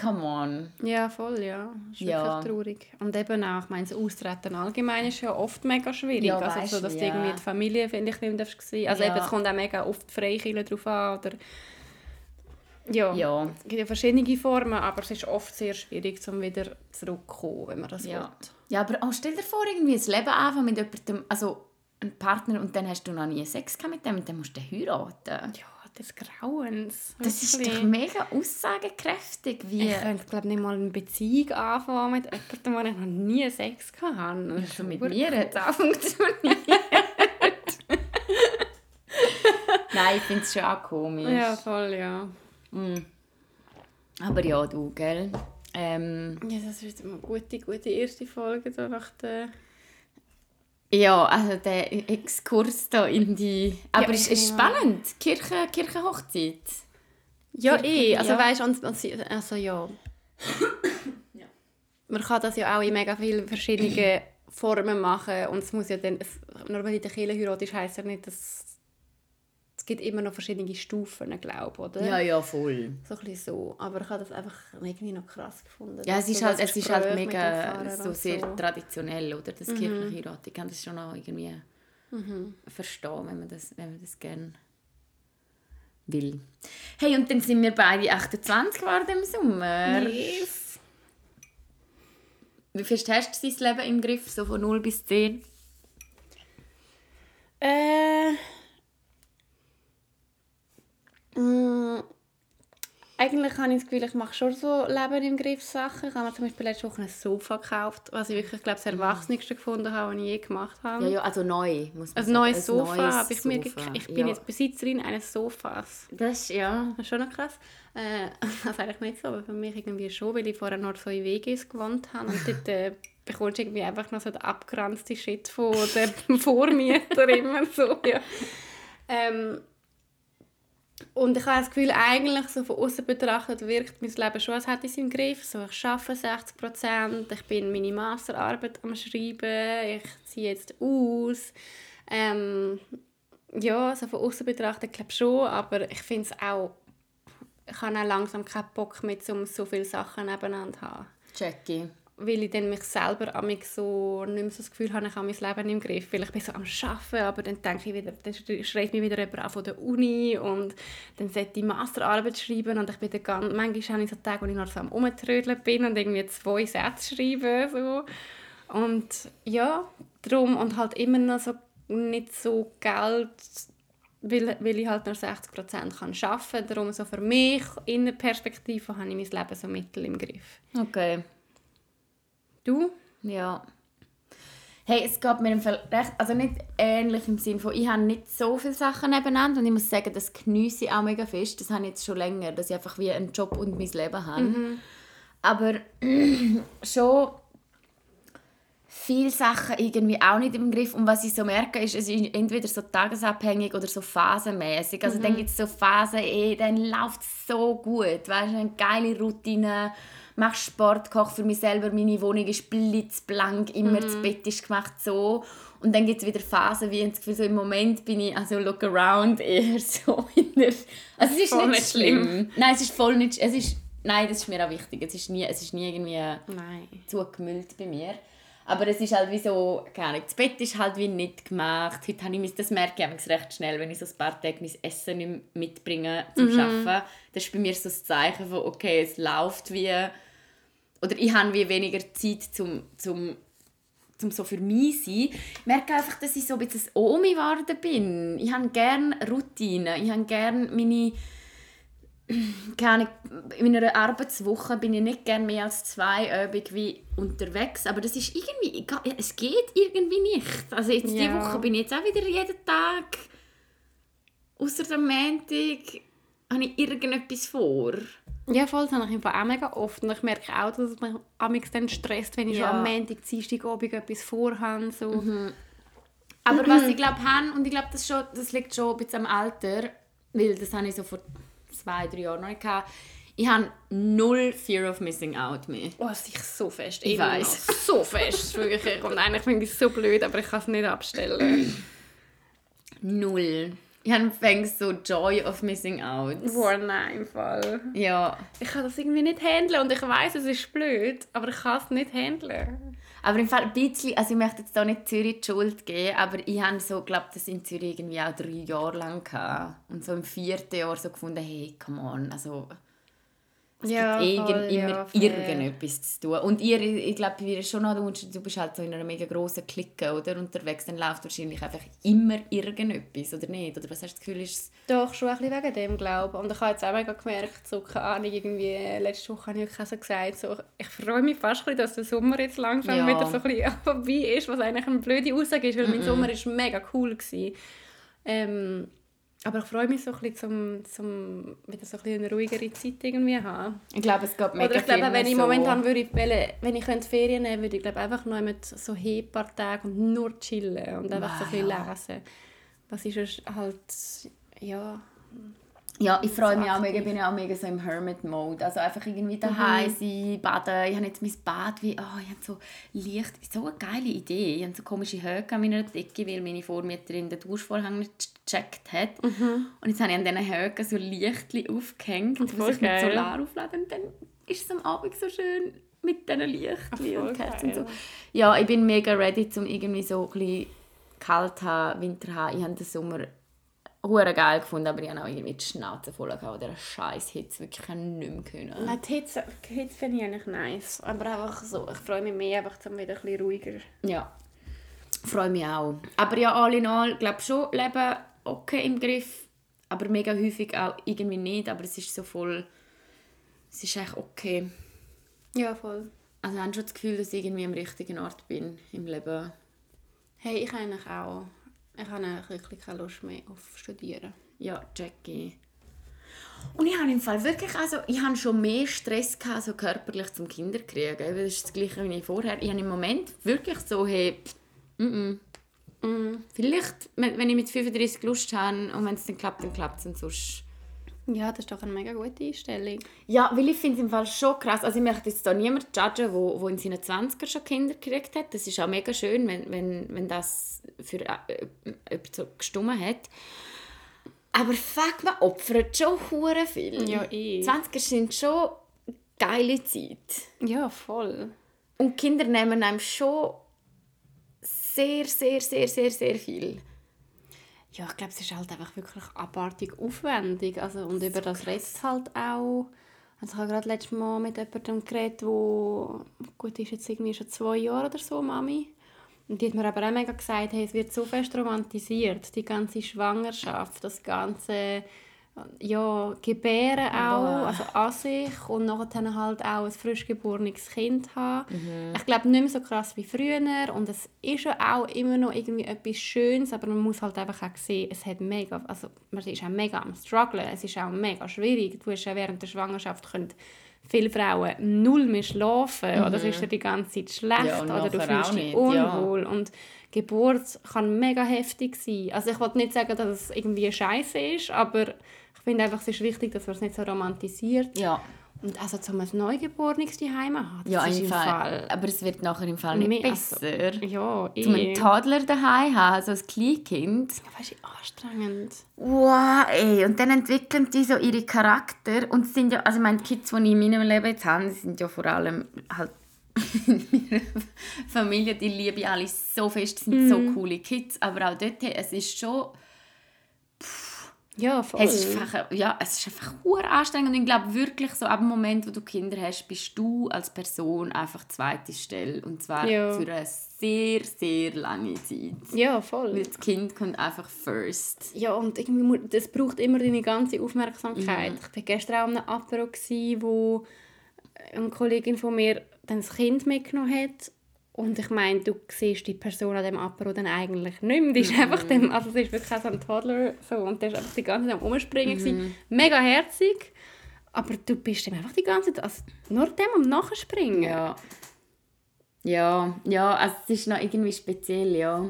come on. Ja, voll, ja. Das ist Ja. wirklich traurig. Und eben auch, ich meine, das Austreten allgemein ist ja oft mega schwierig. Ja, also weisst so, dass du ja. irgendwie die Familie, finde ich, nicht mehr sehen Also Ja. eben, es kommt auch mega oft die Freikirche drauf an, oder... Ja, Ja, es gibt ja verschiedene Formen, aber es ist oft sehr schwierig, um wieder zurückzukommen, wenn man das ja. will. Ja, aber auch stell dir vor, irgendwie ein Leben anfangen mit jemandem, also einem Partner und dann hast du noch nie Sex gehabt mit dem und dann musst du heiraten. Ja, des Grauens. Das ist doch mega aussagekräftig, wie... Ich könnte, glaube nicht mal eine Beziehung anfangen mit jemandem, wo ich noch nie Sex hatte. Also mit mir hat es auch funktioniert. Nein, ich finde es schon auch komisch. Ja, voll, ja. Mm. Aber ja, du, gell? Ähm, Ja, das ist eine gute, gute erste Folge so nach der... ja, also der Exkurs da in die... Aber Ja, es ist ja. spannend. Kirche, Kirchenhochzeit. Ja, Kirche, eh. Also ja. weißt du, also ja. Man kann das ja auch in mega vielen verschiedenen Formen machen und es muss ja dann... Nur weil in der Kirche heiratest, heisst ja nicht, dass... Es gibt immer noch verschiedene Stufen, glaube ich, oder? Ja, ja, voll. So ein bisschen so. Aber ich habe das einfach irgendwie noch krass gefunden. Ja, es ist so halt, es ist halt mega so sehr so. Mhm. traditionell, oder? Das kirchliche Heirat. Ich kann das schon noch irgendwie verstehen, wenn man das, wenn man das gerne will. Hey, und dann sind wir beide 28 geworden im Sommer. Yes. Wie fest hast du dein Leben im Griff, so von 0 bis 10? Äh. Mm, eigentlich habe ich das Gefühl, ich mache schon so Leben im Griff Sachen. Ich habe mir zum Beispiel letzte Woche ein Sofa gekauft, was ich wirklich, glaube das Erwachsenste gefunden habe, was ich je gemacht habe. Ja, ja, also neu, muss man Ein neues Ein Sofa neues habe ich mir Sofa, gekauft. Ich bin ja. jetzt Besitzerin eines Sofas. Das, ja. Das ist schon noch krass. Äh, das ist eigentlich nicht so, aber für mich irgendwie schon, weil ich vorher noch so in WGs gewohnt habe und dort äh, bekommst du irgendwie einfach noch so den abgeranzten Shit von dem Vormieter immer so, ja. Ähm, und ich habe das Gefühl, eigentlich so von außen betrachtet wirkt mein Leben schon, als hätte ich es im Griff. So, ich arbeite 60 Prozent, ich bin meine Masterarbeit am Schreiben, ich ziehe jetzt aus. Ähm, ja, so von außen betrachtet glaube ich schon, aber ich finde es auch, ich habe auch langsam keinen Bock mehr, um so viele Sachen nebeneinander zu haben. Jackie. Weil ich dann mich selber so nicht mehr so das Gefühl habe, ich habe mein Leben im Griff. Weil ich bin so am Arbeiten, aber dann denke ich wieder, dann schreit mich wieder jemand an von der Uni und dann sollte ich Masterarbeit schreiben und ich bin dann ganz, manchmal habe ich so Tage, wo ich noch so am Rumtrödeln bin und irgendwie zwei Sätze schreibe. So. Und ja, darum und halt immer noch so nicht so Geld, weil, weil ich halt nur 60% kann arbeiten kann. Darum so für mich, in der Perspektive, habe ich mein Leben so mittel im Griff. Okay. Du? Ja. Hey, es geht mir im Fall recht, also nicht ähnlich im Sinne von, ich habe nicht so viele Sachen nebeneinander und ich muss sagen, das geniesse ich auch mega fest. Das habe ich jetzt schon länger, dass ich einfach wie einen Job und mein Leben habe. Aber schon viele Sachen irgendwie auch nicht im Griff. Und was ich so merke, ist, es ist entweder so tagesabhängig oder so phasenmäßig. Also dann gibt es so Phasen, eh, dann läuft es so gut. Weißt du, eine geile Routine, mache Sport, koche für mich selber, meine Wohnung ist blitzblank, immer das Bett ist gemacht so. Und dann gibt es wieder Phasen, wie ich das Gefühl, so im Moment bin ich, also look around, eher so in der... Also es ist Voll nicht schlimm. schlimm. Nein, es ist voll nicht... Es ist, nein, das ist mir auch wichtig. Es ist nie, es ist nie irgendwie Nein. zugemüllt bei mir. Aber es ist halt wie so, keine Ahnung, das Bett ist halt wie nicht gemacht. Heute habe ich, das merke ich recht schnell, wenn ich so ein paar Tage mein Essen nicht mitbringe zum mhm. Arbeiten. Das ist bei mir so ein Zeichen von, okay, es läuft wie... Oder ich habe wie weniger Zeit zum, zum, zum so für mich sein. Ich merke einfach, dass ich so ein bisschen Omi geworden bin. Ich habe gerne Routine. Ich habe gerne meine keine in einer Arbeitswoche bin ich nicht gerne mehr als zwei Übungen wie unterwegs, aber das ist irgendwie, es geht irgendwie nicht. Also jetzt ja. die Woche bin ich jetzt auch wieder jeden Tag, außer am Montag, habe ich irgendetwas vor. Ja, voll, das habe ich auch mega oft. Und ich merke auch, dass es mich dann stresst, wenn ich ja. schon am Montag, Dienstag, Abend etwas vorhabe. So. Mhm. Aber was ich glaube, und ich glaube, das, das liegt schon ein bisschen am Alter, weil das habe ich so vor zwei, drei Jahren noch nicht gehabt. Ich habe null Fear of Missing Out mehr. Oh, sich so fest. Ich weiß. So fest, wirklich. Und eigentlich finde ich es so blöd, aber ich kann es nicht abstellen. null. Ich habe fängst so Joy of Missing Out. Boah, nein, Fall. Ja. Ich kann das irgendwie nicht handeln und ich weiß, es ist blöd, aber ich kann es nicht handeln. Aber im Fall ein bisschen, also ich möchte jetzt da nicht Zürich die Schuld geben, aber ich habe so, glaube das in Zürich irgendwie auch drei Jahre lang gehabt. Und so im vierten Jahr so gefunden, hey, come on, also es ja, gibt voll, immer ja, irgendetwas zu tun. Und ihr, ich glaube, bei dir schon noch du bist halt so in einer mega grossen Clique oder, unterwegs, dann läuft wahrscheinlich einfach immer irgendetwas, oder nicht? Oder was hast du das Gefühl, ist Doch, schon ein bisschen wegen dem, glaube ich. Und ich habe jetzt auch mega gemerkt, so, keine Ahnung, irgendwie, letzte Woche habe ich auch so gesagt, so, ich freue mich fast bisschen, dass der Sommer jetzt langsam ja. wieder so ein bisschen vorbei ist, was eigentlich eine blöde Aussage ist, weil mm -mm. mein Sommer war mega cool. Gewesen. Ähm, aber ich freue mich so ein bisschen, zum, zum wieder so ein bisschen eine ruhigere Zeit irgendwie haben. Ich glaube, es geht mega Oder ich glaube, wenn ich so momentan würde, wenn ich könnte Ferien nehmen würde, ich glaube einfach noch mit so ein paar Tage und nur chillen und einfach wow, so ein bisschen ja. lesen. Was ist halt, ja, ja, ich freue mich auch mega, ich bin auch mega so im Hermit-Mode. Also einfach irgendwie daheim mhm. sein, baden. Ich habe jetzt mein Bad wie, oh, ich habe so Licht, so eine geile Idee. Ich habe so komische Höcke an meiner Decke, weil meine Vormieterin den Duschvorhang nicht gecheckt hat. Mhm. Und jetzt habe ich an diesen Höcken so Lichtchen aufgehängt, die sich mit Solar aufladen. Und dann ist es am Abend so schön mit diesen Lichtchen und Kerzen so. Ja, ich bin mega ready, um irgendwie so ein bisschen kalt zu haben, Winter zu haben. Ich habe den Sommer hure geil gefunden, aber ich habe auch irgendwie die Schnauze voll gehabt, dieser scheiß Hitze, wirklich nicht mehr können. Nein, die Hitze, die Hitze finde ich eigentlich nice, aber einfach so, ich freue mich mehr einfach zum wieder ein bisschen ruhiger. Ja, freue mich auch. Aber ja, all in all, glaube schon, Leben okay im Griff, aber mega häufig auch irgendwie nicht, aber es ist so voll, es ist echt okay. Ja, voll. Also ich habe schon das Gefühl, dass ich irgendwie am richtigen Ort bin im Leben. Hey, ich eigentlich auch. Ich habe wirklich keine Lust mehr auf Studieren. Ja, Jackie. Und ich habe im Fall wirklich, also ich habe schon mehr Stress gehabt, so körperlich zum Kinderkriegen. Das ist das Gleiche wie vorher. Ich habe im Moment wirklich so, hey, mm -mm. Mm. Vielleicht, wenn ich mit 35 Lust habe und wenn es dann klappt, dann klappt es und sonst ja, das ist doch eine mega gute Einstellung. Ja, weil ich finde es im Fall schon krass. Also ich möchte jetzt da niemand judgen, der wo, wo in seinen 20er schon Kinder gekriegt hat. Das ist auch mega schön, wenn, wenn, wenn das für äh, jemand so gestummen hat. Aber fuck, man opfert schon hure viel. Ja, ich. 20er sind schon geile Zeit. Ja, voll. Und Kinder nehmen einem schon sehr, sehr, sehr, sehr, sehr viel ja, ich glaube, es ist halt einfach wirklich abartig aufwendig. Also, und über das redet halt auch. Also ich habe gerade letztes Mal mit jemandem geredet, wo gut ist jetzt irgendwie schon zwei Jahre oder so, Mami. Und die hat mir aber auch mega gesagt, hey, es wird so fest romantisiert, die ganze Schwangerschaft, das ganze ja, gebären auch, also an sich und nachher halt auch ein frisch geborenes Kind haben. Mhm. Ich glaube, nicht mehr so krass wie früher und es ist ja auch immer noch irgendwie etwas Schönes, aber man muss halt einfach auch sehen, es hat mega, also man ist auch mega am strugglen, es ist auch mega schwierig. Du hast ja während der Schwangerschaft können viele Frauen null mehr schlafen mhm. oder es ist dir die ganze Zeit schlecht ja, oder du fühlst dich unwohl ja. und Geburt kann mega heftig sein. Also ich wollte nicht sagen, dass es irgendwie scheiße ist, aber finde einfach, es ist wichtig, dass man es nicht so romantisiert. Ja. Und also zum ein Neugeborenes daheim haben, ja, im Fall. Fall. Aber es wird nachher im Fall nicht Mehr, besser. Also, ja, eh. Zum einen Toddler daheim haben, so ein Kleinkind. Ja, weißt du, anstrengend. Wow, ey. Und dann entwickeln die so ihre Charakter. Und sind ja, also meine, die Kids, die ich in meinem Leben jetzt habe, sind ja vor allem halt meine Familie, die liebe ich alle so fest, sind so coole Kids, aber auch dort, es ist schon... Ja, voll. Es ist einfach, ja, es ist einfach anstrengend und ich glaube wirklich so ab dem Moment, wo du Kinder hast, bist du als Person einfach zweite Stelle und zwar Ja. für eine sehr, sehr lange Zeit. Ja, voll. Weil das Kind kommt einfach first. Ja, und irgendwie, das braucht immer deine ganze Aufmerksamkeit. Mhm. Ich war gestern auch an einem Apero, wo eine Kollegin von mir dann das Kind mitgenommen hat. Und ich meine, du siehst die Person an dem Apero dann eigentlich nicht mehr. Die ist Mhm. einfach dem, also sie ist wirklich so ein Toddler so, und der ist einfach die ganze Zeit am Umspringen. Mhm. gewesen. Mega herzig. Aber du bist dem einfach die ganze Zeit, also nur dem am Nachspringen. Ja. Ja, ja, also es ist noch irgendwie speziell, ja.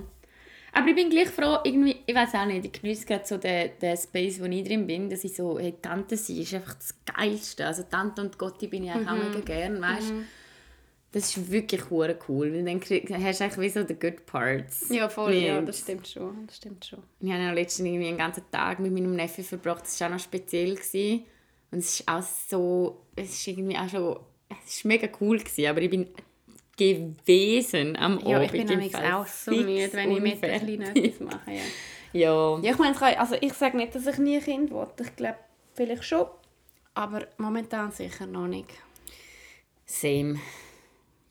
Aber ich bin gleich froh, irgendwie, ich weiß auch nicht, ich genieße gerade so den, den Space, wo ich drin bin, dass ich so, hey, Tante sein ist einfach das Geilste. Also Tante und Gotti bin ich auch mega gern, weißt Das ist wirklich hure cool, weil dann hast du eigentlich wie so die good parts. Ja, voll, ja, das stimmt schon. Das stimmt schon. Ich habe ja letztens irgendwie einen ganzen Tag mit meinem Neffen verbracht. Das war auch noch speziell. Gewesen. Und es ist auch so, es ist irgendwie auch schon, es ist mega cool gewesen, aber ich bin gewesen am Ja, ich Abend. bin nämlich auch so müde, wenn ich mit unfertig. bisschen etwas mache. Ja. Ja. Ja, ich meine, also ich sage nicht, dass ich nie ein Kind will. Ich glaube, vielleicht schon. Aber momentan sicher noch nicht. Same.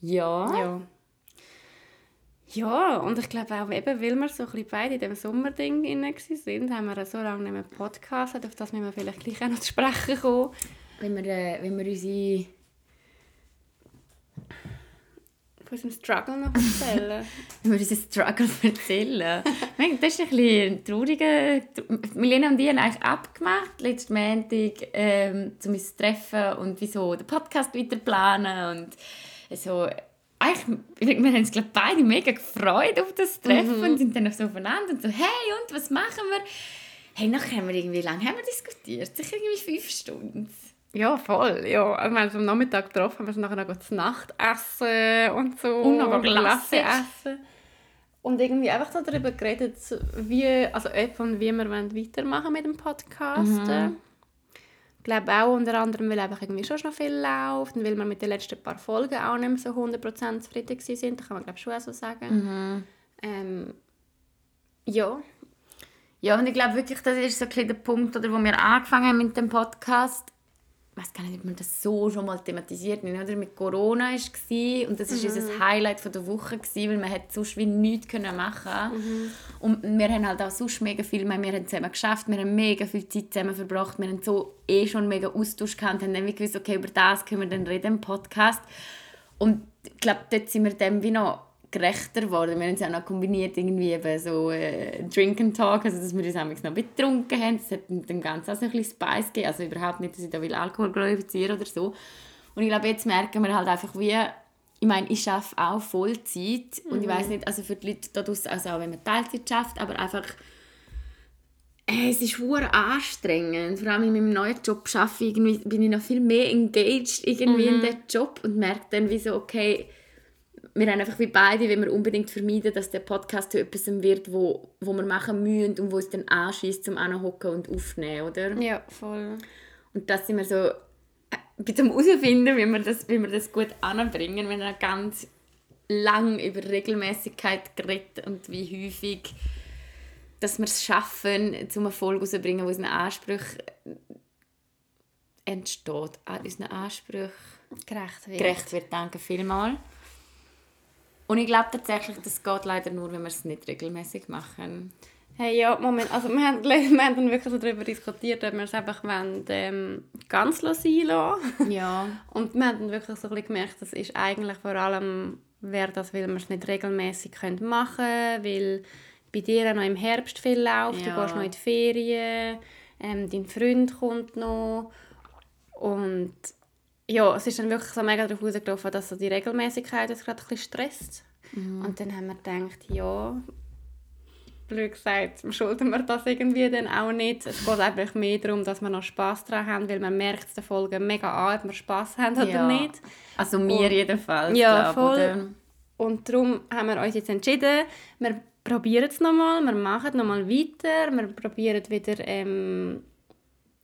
Ja. Ja. Ja, und ich glaube auch, eben, weil wir so ein bisschen beide in diesem Sommerding waren, haben wir so lange nicht mehr Podcast, auf das müssen wir vielleicht gleich auch noch zu sprechen kommen. Wenn wir, äh, wenn wir unsere... Von unserem Struggle noch erzählen. Wenn wir unseren Struggle erzählen. Das ist ein bisschen trauriger... Milena und ich haben eigentlich abgemacht, letzten Montag, ähm, um uns zu treffen und wieso den Podcast weiter planen und so... Eigentlich, wir haben uns glaube beide mega gefreut auf das Treffen und sind dann so aufeinander und so «Hey, und was machen wir?» Hey, nachher haben wir irgendwie... lange haben wir diskutiert? Sicher irgendwie fünf Stunden. Ja, voll. Ja. Wir haben uns am Nachmittag getroffen, haben wir nachher noch zu Nacht essen und so. Und noch Glasse essen. Und irgendwie einfach so darüber geredet, wie, also und wie wir weitermachen mit dem Podcast. Ich glaube auch unter anderem, weil einfach irgendwie schon noch viel läuft und weil wir mit den letzten paar Folgen auch nicht mehr so 100% zufrieden waren. Das kann man glaube ich schon auch so sagen. Ähm, ja. Ja, und ich glaube wirklich, das ist so ein bisschen der Punkt, oder, wo wir angefangen haben mit dem Podcast. Ich weiß gar nicht, ob wir das so schon mal thematisiert haben, oder? Mit Corona war es und das war unser Highlight von der Woche, gewesen, weil man hat sonst wie nichts können machen Und wir haben halt auch sonst mega viel, meine, wir haben zusammen geschafft, wir haben mega viel Zeit zusammen verbracht, wir haben so eh schon mega Austausch gehabt, haben dann gewusst, okay, über das können wir dann reden im Podcast. Und ich glaube, dort sind wir dem wie noch gerechter geworden. Wir haben es auch noch kombiniert, irgendwie eben so äh, Drink and Talk, also dass wir uns manchmal noch betrunken haben. Das hat dem Ganzen auch so ein bisschen Spice gegeben. Also überhaupt nicht, dass ich da will Alkohol glorifizieren oder so. Und ich glaube, jetzt merken wir halt einfach, wie ich meine, ich arbeite auch Vollzeit und ich weiß nicht, also für die Leute da draussen, also auch wenn man Teilzeit schafft, aber einfach äh, es ist hure anstrengend. Vor allem in meinem neuen Job schaffe ich irgendwie, bin ich noch viel mehr engaged irgendwie in den Job und merke dann wie so, okay, wir haben einfach wie beide, wenn wir unbedingt vermeiden, dass der Podcast zu etwas wird, wo, wo wir machen müssen und wo es dann anschießt zum Anhocken und aufnehmen, oder? Ja, voll. Und das sind wir so äh, bisschen am herausfinden, wie wir das, wie wir das gut anbringen. Wir haben auch ganz lang über Regelmäßigkeit geredet und wie häufig dass wir es schaffen, zum Erfolg herauszubringen, wo unseren Ansprüchen entsteht, an unseren Ansprüchen Gerecht wird. gerecht wird. Danke vielmals. Und ich glaube tatsächlich, das geht leider nur, wenn wir es nicht regelmäßig machen. Hey, ja, Moment. Also, wir haben, wir haben dann wirklich so darüber diskutiert, ob wir es einfach wollen, ähm, ganz sein lassen. Ja. Und wir haben dann wirklich so ein bisschen gemerkt, das ist eigentlich vor allem, wäre das, weil wir es nicht regelmäßig machen können, weil bei dir auch noch im Herbst viel läuft, Ja. du gehst noch in die Ferien, ähm, dein Freund kommt noch und ja, es ist dann wirklich so mega darauf rausgelaufen, dass so die Regelmäßigkeit uns gerade ein bisschen stresst. Und dann haben wir gedacht, ja, blöd gesagt, schulden wir das irgendwie dann auch nicht. Es geht einfach mehr darum, dass wir noch Spass daran haben, weil man merkt es der Folge mega an, ob wir Spass haben oder Ja. nicht. Also mir jedenfalls, Ja, voll. oder? Und darum haben wir uns jetzt entschieden, wir probieren es nochmal, wir machen nochmal weiter, wir probieren wieder ähm,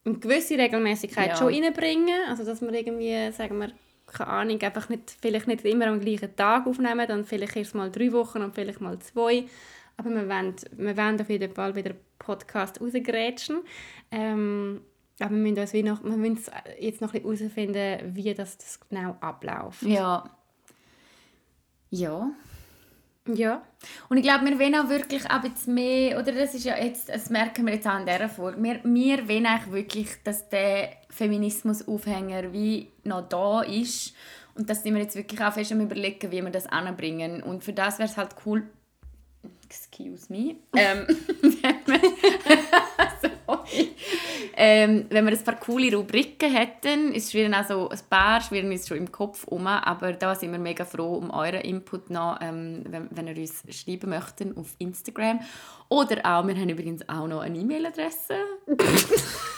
eine gewisse Regelmäßigkeit Ja. schon reinbringen, also dass wir irgendwie, sagen wir, keine Ahnung, einfach nicht, vielleicht nicht immer am gleichen Tag aufnehmen, dann vielleicht erst mal drei Wochen und vielleicht mal zwei. Aber wir wollen, wir wollen auf jeden Fall wieder Podcast rausgrätschen. Ähm, aber wir müssen, uns wie noch, wir müssen jetzt noch ein bisschen herausfinden, wie das, das genau abläuft. Ja. Ja. Ja. Und ich glaube, wir wollen auch wirklich auch jetzt mehr, oder das ist ja jetzt, das merken wir jetzt auch in dieser Folge, wir, wir wollen eigentlich wirklich, dass der Feminismus-Aufhänger wie noch da ist und dass wir jetzt wirklich auch fest am überlegen, wie wir das anbringen. Und für das wäre es halt cool, excuse me, ähm, sorry, ähm, wenn wir ein paar coole Rubriken hätten, ist schwierig also ein paar schwirren uns schon im Kopf um, aber da sind wir mega froh um euren Input noch, ähm, wenn, wenn ihr uns schreiben möchtet auf Instagram oder auch, wir haben übrigens auch noch eine E-Mail-Adresse.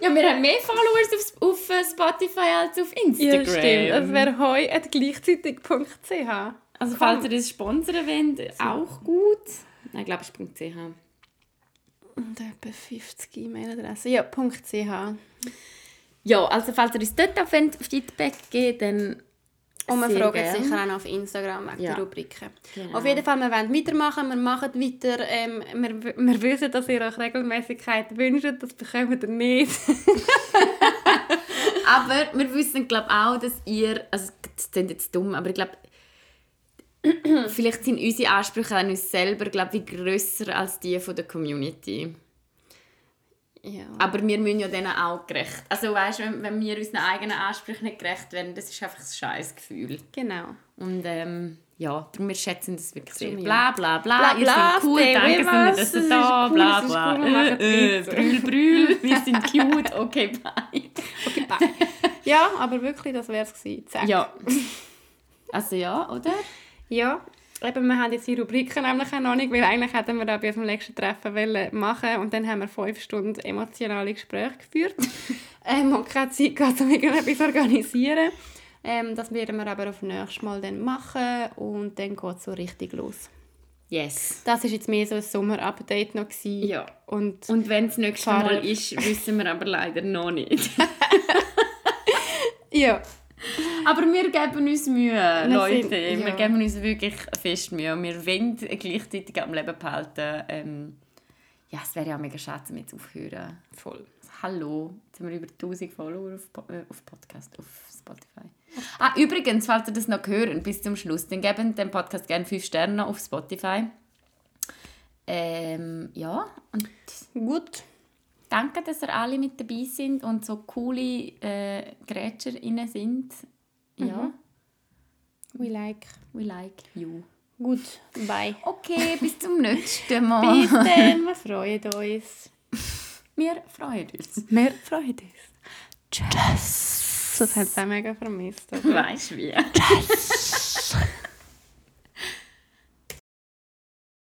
Ja, wir haben mehr Followers auf, auf Spotify als auf Instagram. Ja, stimmt. Das wäre heu gleichzeitig.ch. Also falls ihr das sponsern wollt, auch gut. Nein, ich glaube, es ist .ch. Und etwa 50 E-Mail-Adressen. Ja, .ch. Ja, also falls ihr uns dort auch Feedback geben dann und wir fragen gern. sicher auch noch auf Instagram wegen ja. der Rubriken. Genau. Auf jeden Fall, wir wollen weitermachen, wir machen weiter. Ähm, wir, wir wissen, dass ihr euch Regelmäßigkeit wünscht, das bekommt ihr nicht. aber wir wissen, glaube auch, dass ihr, also das klingt jetzt dumm, aber ich glaube, vielleicht sind unsere Ansprüche an uns selber, glaube ich, grösser als die von der Community. Ja. Aber wir müssen ja denen auch gerecht. Also weißt, wenn, wenn wir unseren eigenen Ansprüchen nicht gerecht werden, das ist einfach ein scheiß Gefühl. Genau. Und ähm, ja, darum wir schätzen das wirklich sehr. Bla bla bla, bla ihr seid cool, danke, sind dass ihr da, bla bla. Cool, äh, äh, brüll, brüll, wir sind cute, okay, bye. Okay, bye. ja, aber wirklich, das wäre es gewesen. Zack. Ja. Also ja, oder? Ja, eben, wir haben jetzt die Rubriken nämlich auch noch nicht, weil eigentlich hätten wir da bei unserem nächsten Treffen wollen machen und dann haben wir fünf Stunden emotionale Gespräche geführt ähm, und keine Zeit gehabt, um irgendetwas zu organisieren. Ähm, das werden wir aber auf nächstes Mal dann machen und dann geht es so richtig los. Yes. Das war jetzt mehr so ein Sommer-Update noch. Gewesen. Ja. Und, und wenn es nächstes Mal ist, wissen wir aber leider noch nicht. ja. Aber wir geben uns Mühe, wir Leute. Sind, ja. Wir geben uns wirklich fest Mühe. Wir wollen gleichzeitig am Leben behalten. Ähm, ja, es wäre ja mega schade, damit zu aufhören. Voll. Hallo, jetzt haben wir über 1000 Follower auf, äh, auf Podcast, auf Spotify. Ah, übrigens, falls ihr das noch hören bis zum Schluss, dann geben dem Podcast gerne 5 Sterne auf Spotify. Ähm, ja, und gut. Danke, dass ihr alle mit dabei sind und so coole äh, GrätscherInnen sind. Ja. Mhm. We like. We like you. Gut, bye. Okay, bis zum nächsten Mal. Bis dann, wir freuen uns. Wir freuen uns. Wir freuen uns. Tschüss. Das hat auch mega vermisst. Weißt du wie? Tschüss.